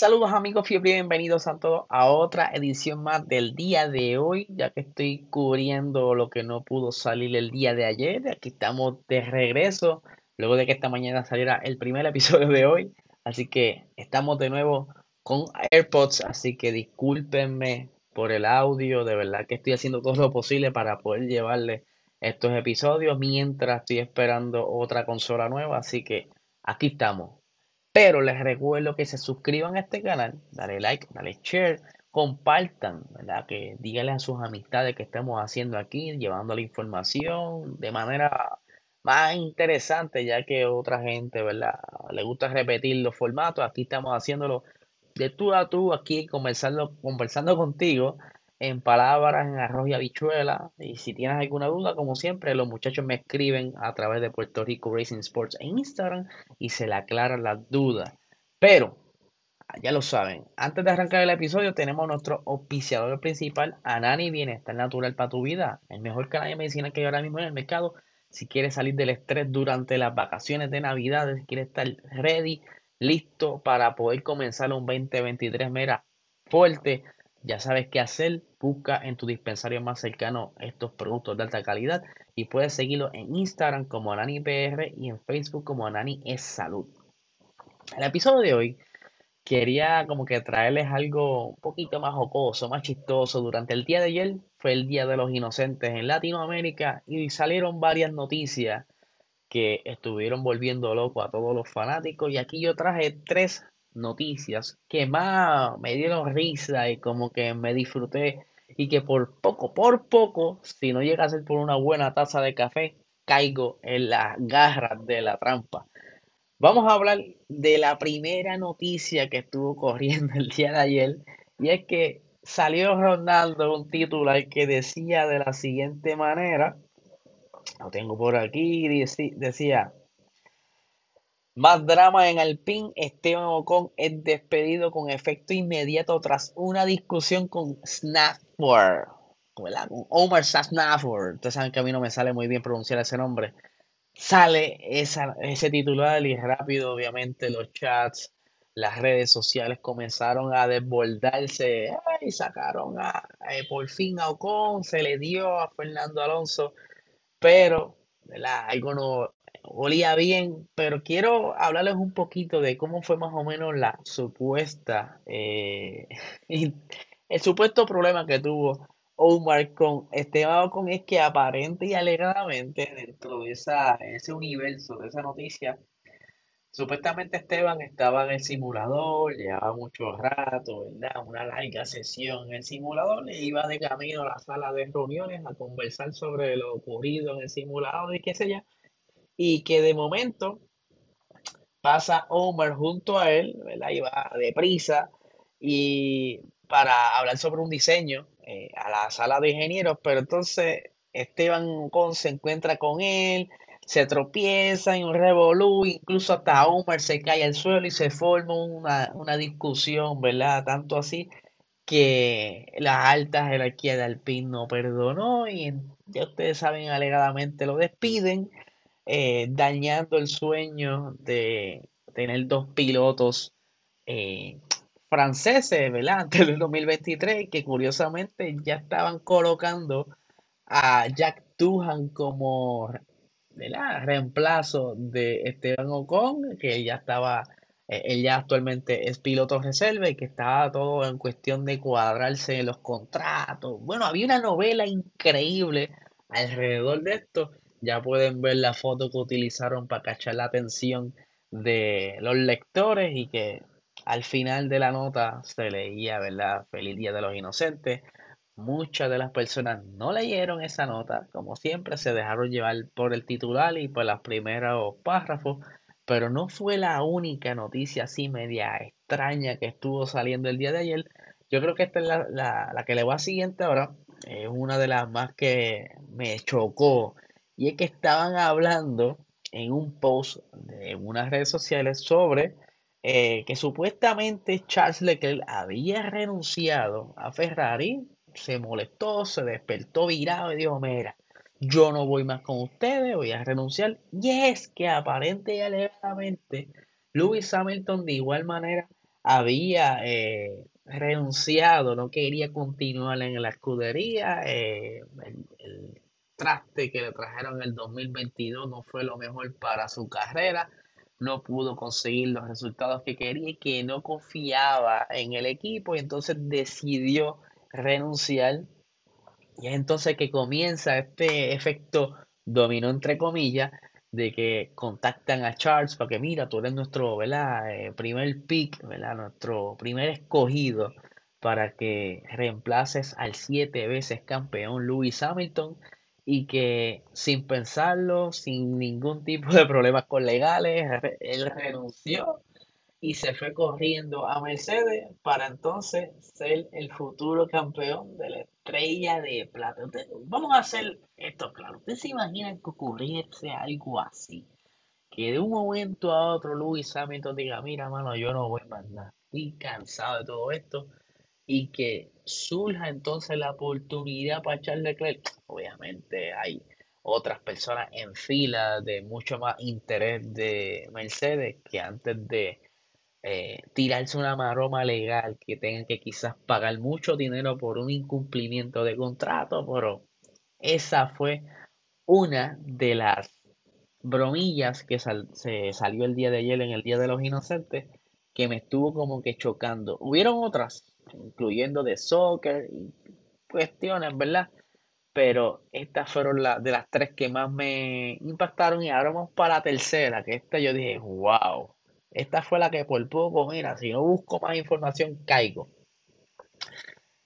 Saludos amigos bienvenidos a todos a otra edición más del día de hoy, ya que estoy cubriendo lo que no pudo salir el día de ayer. Aquí estamos de regreso, luego de que esta mañana saliera el primer episodio de hoy. Así que estamos de nuevo con AirPods, así que discúlpenme por el audio, de verdad que estoy haciendo todo lo posible para poder llevarle estos episodios mientras estoy esperando otra consola nueva, así que aquí estamos pero les recuerdo que se suscriban a este canal, dale like, dale share, compartan, ¿verdad? Que díganle a sus amistades que estamos haciendo aquí, llevando la información de manera más interesante, ya que otra gente, ¿verdad? Le gusta repetir los formatos, aquí estamos haciéndolo de tú a tú, aquí conversando, conversando contigo en palabras, en arroz y habichuela. Y si tienes alguna duda, como siempre, los muchachos me escriben a través de Puerto Rico Racing Sports en Instagram y se le aclaran las dudas. Pero, ya lo saben, antes de arrancar el episodio tenemos nuestro auspiciador principal, Anani Bienestar Natural para tu vida, el mejor canal de medicina que hay ahora mismo en el mercado. Si quieres salir del estrés durante las vacaciones de Navidad, si quieres estar ready, listo para poder comenzar un 2023 mera fuerte, ya sabes qué hacer, busca en tu dispensario más cercano estos productos de alta calidad y puedes seguirlo en Instagram como AnaniPR y en Facebook como Anani es Salud. El episodio de hoy quería como que traerles algo un poquito más jocoso, más chistoso. Durante el día de ayer fue el Día de los Inocentes en Latinoamérica y salieron varias noticias que estuvieron volviendo loco a todos los fanáticos y aquí yo traje tres noticias que más me dieron risa y como que me disfruté y que por poco, por poco, si no llega a ser por una buena taza de café, caigo en las garras de la trampa. Vamos a hablar de la primera noticia que estuvo corriendo el día de ayer y es que salió Ronaldo un titular que decía de la siguiente manera, lo tengo por aquí, decía, más drama en Alpine, Esteban Ocon es despedido con efecto inmediato tras una discusión con Snafford, con Omar Snafford. Ustedes saben que a mí no me sale muy bien pronunciar ese nombre. Sale ese titular y rápido, obviamente, los chats, las redes sociales comenzaron a desbordarse y sacaron a, eh, por fin a Ocon, se le dio a Fernando Alonso, pero algo no, olía bien, pero quiero hablarles un poquito de cómo fue más o menos la supuesta, eh, el supuesto problema que tuvo Omar con Esteban con es que aparente y alegadamente dentro de esa, ese universo, de esa noticia, supuestamente Esteban estaba en el simulador, llevaba mucho rato, ¿verdad? Una larga sesión en el simulador e iba de camino a la sala de reuniones a conversar sobre lo ocurrido en el simulador y qué sé yo y que de momento pasa Omar junto a él, ¿verdad? Y va deprisa y para hablar sobre un diseño eh, a la sala de ingenieros, pero entonces Esteban Con se encuentra con él, se tropieza en un revolú, incluso hasta Omar se cae al suelo y se forma una, una discusión, ¿verdad? Tanto así que la alta jerarquía de Alpine no perdonó y ya ustedes saben, alegadamente lo despiden eh, dañando el sueño de tener dos pilotos eh, franceses, ¿verdad? Del 2023, que curiosamente ya estaban colocando a Jack Tuhan como reemplazo de Esteban Ocon, que ya estaba, eh, él ya actualmente es piloto reserva y que estaba todo en cuestión de cuadrarse los contratos. Bueno, había una novela increíble alrededor de esto ya pueden ver la foto que utilizaron para cachar la atención de los lectores y que al final de la nota se leía, ¿verdad? Feliz Día de los Inocentes. Muchas de las personas no leyeron esa nota, como siempre se dejaron llevar por el titular y por los primeros párrafos, pero no fue la única noticia así media extraña que estuvo saliendo el día de ayer. Yo creo que esta es la, la, que le va a siguiente ahora. Es una de las más que me chocó. Y es que estaban hablando en un post de unas redes sociales sobre eh, que supuestamente Charles Leclerc había renunciado a Ferrari, se molestó, se despertó virado y dijo, mira, yo no voy más con ustedes, voy a renunciar. Y es que aparente y alegadamente Lewis Hamilton de igual manera había eh, renunciado, no quería continuar en la escudería, eh, que le trajeron en el 2022 no fue lo mejor para su carrera, no pudo conseguir los resultados que quería y que no confiaba en el equipo y entonces decidió renunciar. Y es entonces que comienza este efecto dominó entre comillas de que contactan a Charles para que mira, tú eres nuestro ¿verdad? Eh, primer pick, ¿verdad? nuestro primer escogido para que reemplaces al siete veces campeón Lewis Hamilton y que sin pensarlo, sin ningún tipo de problemas con legales, él renunció y se fue corriendo a Mercedes para entonces ser el futuro campeón de la estrella de plata. vamos a hacer esto claro. ¿Ustedes se imaginan que ocurriese algo así? Que de un momento a otro Luis Hamilton diga, mira, mano, yo no voy más nada. Estoy cansado de todo esto. Y que surja entonces la oportunidad para Charles Leclerc. Obviamente hay otras personas en fila de mucho más interés de Mercedes que antes de eh, tirarse una maroma legal que tengan que quizás pagar mucho dinero por un incumplimiento de contrato, pero esa fue una de las bromillas que se salió el día de ayer en el Día de los Inocentes que me estuvo como que chocando. Hubieron otras, incluyendo de soccer y cuestiones, ¿verdad? Pero estas fueron las de las tres que más me impactaron y ahora vamos para la tercera, que esta yo dije, wow, esta fue la que por poco, mira, si no busco más información, caigo.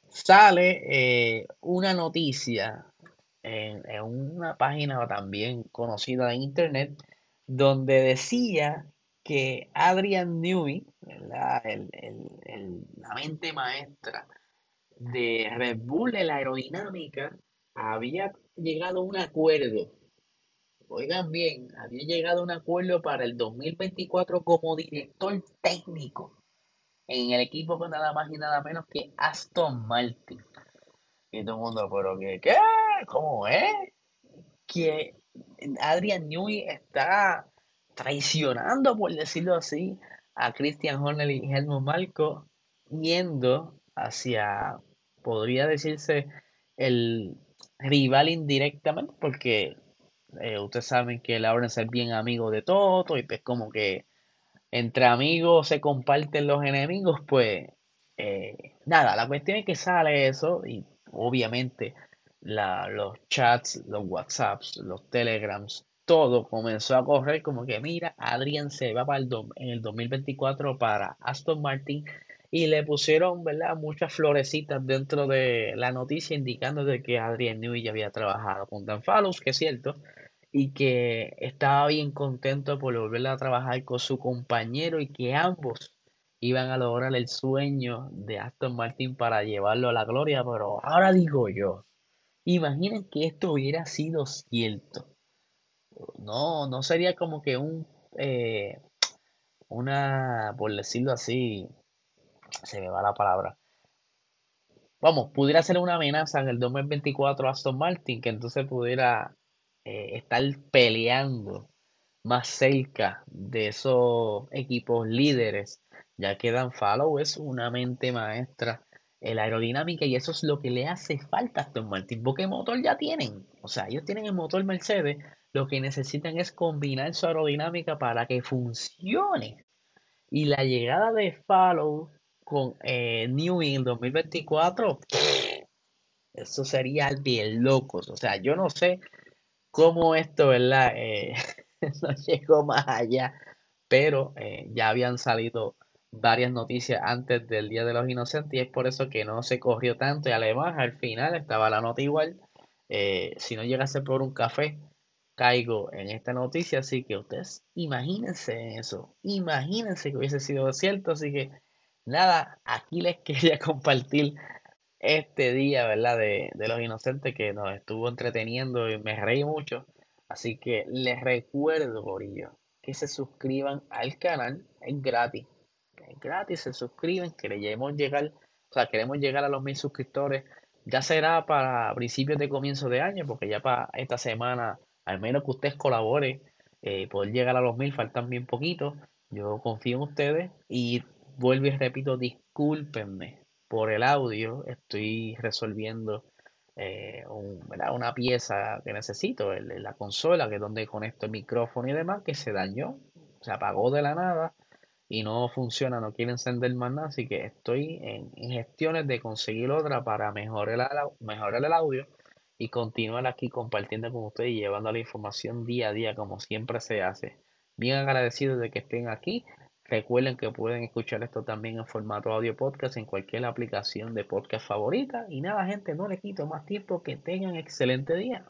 Sale eh, una noticia en, una página también conocida de internet donde decía que Adrian Newey, la mente maestra de Red Bull de la aerodinámica, había llegado a un acuerdo oigan bien, había llegado a un acuerdo para el 2024 como director técnico en el equipo con nada más y nada menos que Aston Martin. Y todo el mundo, pero que, ¿qué? ¿Cómo es? Que Adrian Newey está traicionando, por decirlo así, a Christian Horner y Helmut Marco, yendo hacia, podría decirse, el rival indirectamente, porque eh, ustedes saben que Lawrence es bien amigo de Toto y pues como que entre amigos se comparten los enemigos, pues eh, nada, la cuestión es que sale eso y obviamente la, los chats, los WhatsApps, los Telegrams, todo comenzó a correr como que mira, Adrian se va para el en el 2024 para Aston Martin y le pusieron, ¿verdad? Muchas florecitas dentro de la noticia indicando de que Adrian Newey ya había trabajado con Dan Fallows, que es cierto, y que estaba bien contento por volver a trabajar con su compañero y que ambos iban a lograr el sueño de Aston Martin para llevarlo a la gloria, pero ahora digo yo, imaginen que esto hubiera sido cierto. No, no sería como que un, eh, una, por decirlo así, se me va la palabra. Vamos, pudiera ser una amenaza en el 2024 Aston Martin, que entonces pudiera eh, estar peleando más cerca de esos equipos líderes, ya que Dan Fallow es una mente maestra en la aerodinámica y eso es lo que le hace falta a Aston Martin, porque motor ya tienen, o sea, ellos tienen el motor Mercedes, lo que necesitan es combinar su aerodinámica para que funcione. Y la llegada de Fallow con eh, New en 2024, eso sería de locos. O sea, yo no sé cómo esto, ¿verdad? Eh, no llegó más allá, pero eh, ya habían salido varias noticias antes del Día de los Inocentes y es por eso que no se corrió tanto y además al final estaba la nota igual. Eh, si no llegase por un café, caigo en esta noticia, así que ustedes imagínense eso, imagínense que hubiese sido cierto, así que nada, aquí les quería compartir este día, ¿verdad? De, de los inocentes que nos estuvo entreteniendo y me reí mucho, así que les recuerdo, Borillo, que se suscriban al canal, es gratis, es gratis, se suscriben, queremos llegar, o sea, queremos llegar a los mil suscriptores, ya será para principios de comienzo de año, porque ya para esta semana al menos que ustedes colaboren, eh, poder llegar a los mil, faltan bien poquito. Yo confío en ustedes y vuelvo y repito, discúlpenme por el audio, estoy resolviendo eh, una pieza que necesito, la consola, que es donde conecto el micrófono y demás, que se dañó, se apagó de la nada y no funciona, no quiere encender más nada, así que estoy en, gestiones de conseguir otra para mejorar el audio y continuar aquí compartiendo con ustedes y llevando la información día a día como siempre se hace. Bien agradecido de que estén aquí. Recuerden que pueden escuchar esto también en formato audio podcast en cualquier aplicación de podcast favorita. Y nada, gente, no les quito más tiempo. Que tengan excelente día.